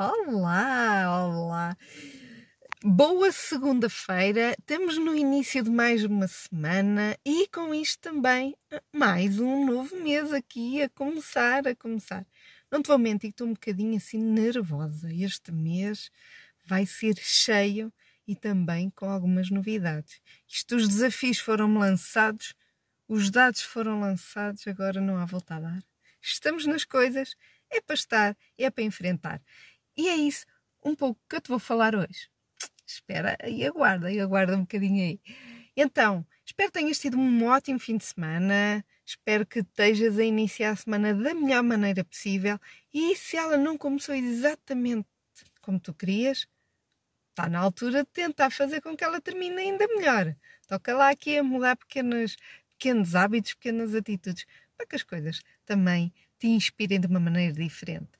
Olá, olá. Boa segunda-feira, estamos no início de mais uma semana e com isto também mais um novo mês aqui a começar, a começar. Não te vou mentir, estou um bocadinho assim nervosa. Este mês vai ser cheio e também com algumas novidades. Isto, os desafios foram lançados, os dados foram lançados, agora não há volta a dar. Estamos nas coisas, é para estar, é para enfrentar. E é isso, um pouco que eu te vou falar hoje. Espera e aguarda, e aguarda um bocadinho aí. Então, espero que tenhas tido um ótimo fim de semana. Espero que estejas a iniciar a semana da melhor maneira possível. E se ela não começou exatamente como tu querias, está na altura de tentar fazer com que ela termine ainda melhor. Toca lá aqui a mudar pequenos, pequenos hábitos, pequenas atitudes, para que as coisas também te inspirem de uma maneira diferente.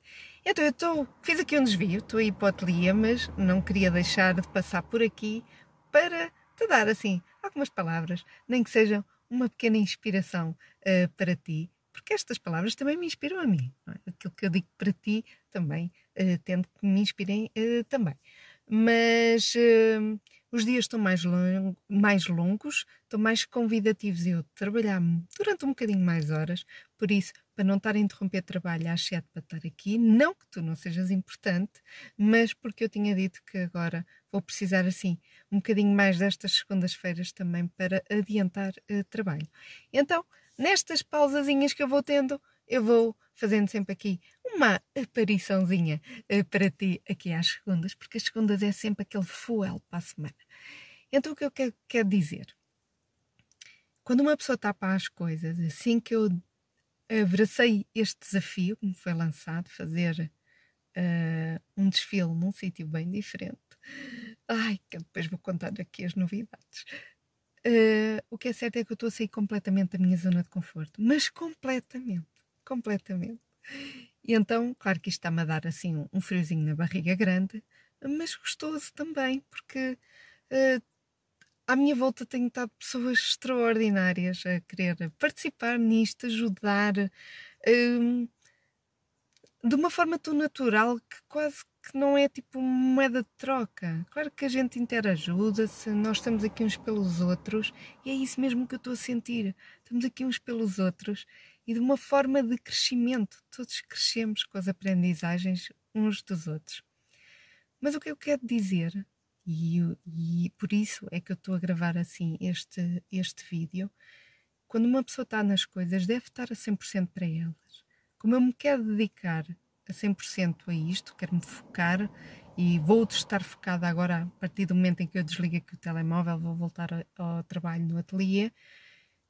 Então eu tô, fiz aqui um desvio, estou aí para mas não queria deixar de passar por aqui para te dar assim algumas palavras, nem que sejam uma pequena inspiração uh, para ti, porque estas palavras também me inspiram a mim. É? Aquilo que eu digo para ti também uh, tendo que me inspirem uh, também. Mas os dias estão mais, long, mais longos, estão mais convidativos e eu trabalhar durante um bocadinho mais horas, por isso, para não estar a interromper trabalho às sete para estar aqui, não que tu não sejas importante, mas porque eu tinha dito que agora vou precisar assim um bocadinho mais destas segundas-feiras também para adiantar uh, trabalho. Então, nestas pausazinhas que eu vou tendo, eu vou fazendo sempre aqui uma apariçãozinha uh, para ti aqui às segundas, porque as segundas é sempre aquele fuel para a semana. Então o que eu quero, quero dizer? Quando uma pessoa para as coisas, assim que eu abracei este desafio que me foi lançado, fazer uh, um desfile num sítio bem diferente. Ai, que depois vou contar aqui as novidades. Uh, o que é certo é que eu estou a sair completamente da minha zona de conforto, mas completamente completamente. E então, claro que isto está-me a dar assim um, friozinho na barriga grande, mas gostoso também, porque uh, à minha volta tenho estado pessoas extraordinárias a querer participar nisto, ajudar, uh, de uma forma tão natural que quase que não é tipo moeda de troca. Claro que a gente interajuda-se, nós estamos aqui uns pelos outros e é isso mesmo que eu estou a sentir. Estamos aqui uns pelos outros e de uma forma de crescimento. Todos crescemos com as aprendizagens uns dos outros. Mas o que eu quero dizer, e, e por isso é que eu estou a gravar assim este, este vídeo, quando uma pessoa está nas coisas, deve estar a 100% para elas. Como eu me quero dedicar a 100% a isto, quero-me focar e vou estar focada agora a partir do momento em que eu desligo aqui o telemóvel, vou voltar ao trabalho no ateliê.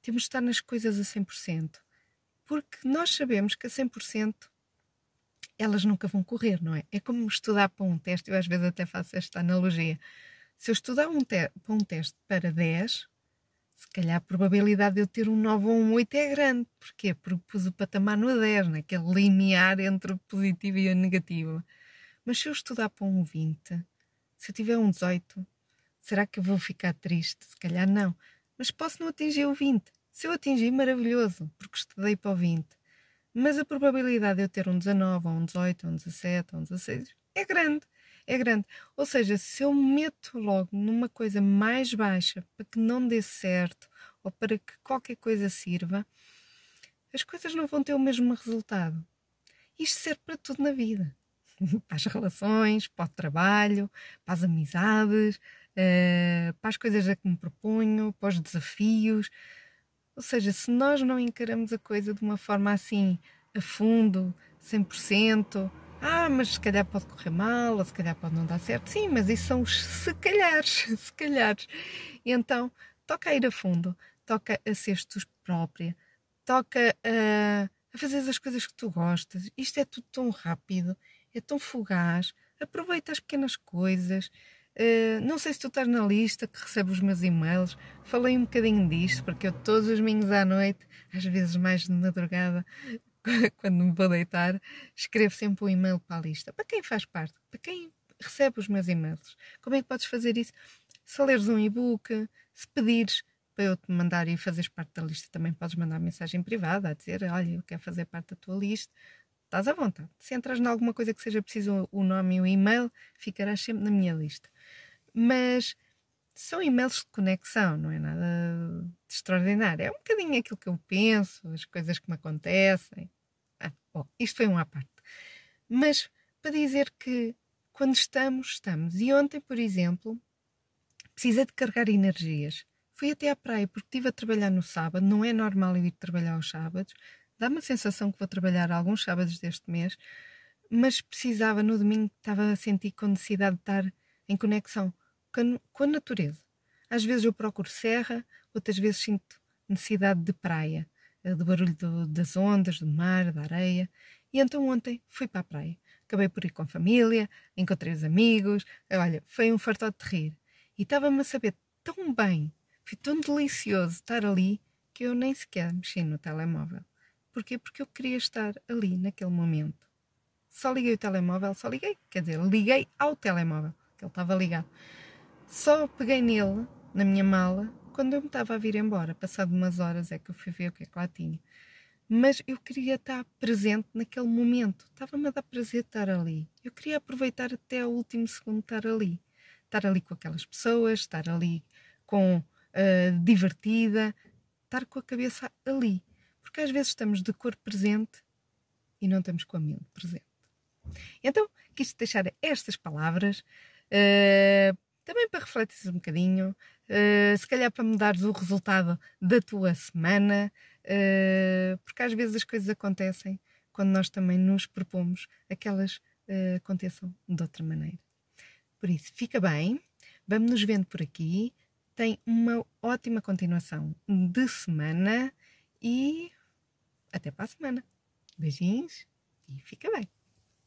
Temos de estar nas coisas a 100% porque nós sabemos que a 100% elas nunca vão correr, não é? É como estudar para um teste, eu às vezes até faço esta analogia. Se eu estudar um para um teste para 10, se calhar a probabilidade de eu ter um 9 ou um 8 é grande. Porquê? Porque pus o patamar no 10, naquele limiar entre o positivo e o negativo. Mas se eu estudar para um 20, se eu tiver um 18, será que eu vou ficar triste? Se calhar não. Mas posso não atingir o 20. Se eu atingir, maravilhoso, porque estudei para o 20. Mas a probabilidade de eu ter um 19, ou um 18, ou um 17, ou um 16 é grande. É grande. Ou seja, se eu meto logo numa coisa mais baixa para que não dê certo ou para que qualquer coisa sirva, as coisas não vão ter o mesmo resultado. Isto serve para tudo na vida. para as relações, para o trabalho, para as amizades, eh, para as coisas a que me proponho, para os desafios. Ou seja, se nós não encaramos a coisa de uma forma assim, a fundo, 100%, ah, mas se calhar pode correr mal, ou se calhar pode não dar certo. Sim, mas isso são os se calhares, se calhares. E então, toca a ir a fundo, toca a ser tu própria, toca a, a fazer as coisas que tu gostas. Isto é tudo tão rápido, é tão fugaz. Aproveita as pequenas coisas. Uh, não sei se tu estás na lista que recebe os meus e-mails. Falei um bocadinho disto, porque eu todos os domingos à noite, às vezes mais de madrugada, quando me vou deitar, escrevo sempre um e-mail para a lista. Para quem faz parte, para quem recebe os meus e-mails. Como é que podes fazer isso? Se leres um e-book, se pedires para eu te mandar e fazeres parte da lista, também podes mandar mensagem privada a dizer: Olha, eu quero fazer parte da tua lista. Estás à vontade. Se entras em alguma coisa que seja preciso o nome e o e-mail, ficarás sempre na minha lista. Mas são e-mails de conexão, não é nada de extraordinário. É um bocadinho aquilo que eu penso, as coisas que me acontecem. Ah, bom, isto foi um à parte. Mas para dizer que quando estamos, estamos. E ontem, por exemplo, precisei de carregar energias. Fui até à praia porque estive a trabalhar no sábado, não é normal eu ir trabalhar aos sábados. Dá-me a sensação que vou trabalhar alguns sábados deste mês, mas precisava no domingo, estava a sentir com necessidade de estar em conexão com a natureza. Às vezes eu procuro serra, outras vezes sinto necessidade de praia, eh, do barulho do, das ondas, do mar, da areia. E então ontem fui para a praia. Acabei por ir com a família, encontrei os amigos. Olha, foi um fartote de rir. E estava-me a saber tão bem foi tão delicioso estar ali que eu nem sequer mexi no telemóvel. Porquê? Porque eu queria estar ali naquele momento. Só liguei o telemóvel, só liguei, quer dizer, liguei ao telemóvel, que ele estava ligado. Só peguei nele, na minha mala, quando eu me estava a vir embora. Passado umas horas é que eu fui ver o que é que lá tinha. Mas eu queria estar presente naquele momento. Estava-me a dar prazer estar ali. Eu queria aproveitar até o último segundo estar ali. Estar ali com aquelas pessoas, estar ali com uh, divertida, estar com a cabeça ali. Porque às vezes estamos de cor presente e não estamos com a mente presente. Então, quis deixar estas palavras uh, também para refletir um bocadinho, uh, se calhar para mudares o resultado da tua semana, porque às vezes as coisas acontecem quando nós também nos propomos aquelas aconteçam de outra maneira. Por isso, fica bem, vamos nos vendo por aqui tem uma ótima continuação de semana e até para a semana. Beijinhos e fica bem.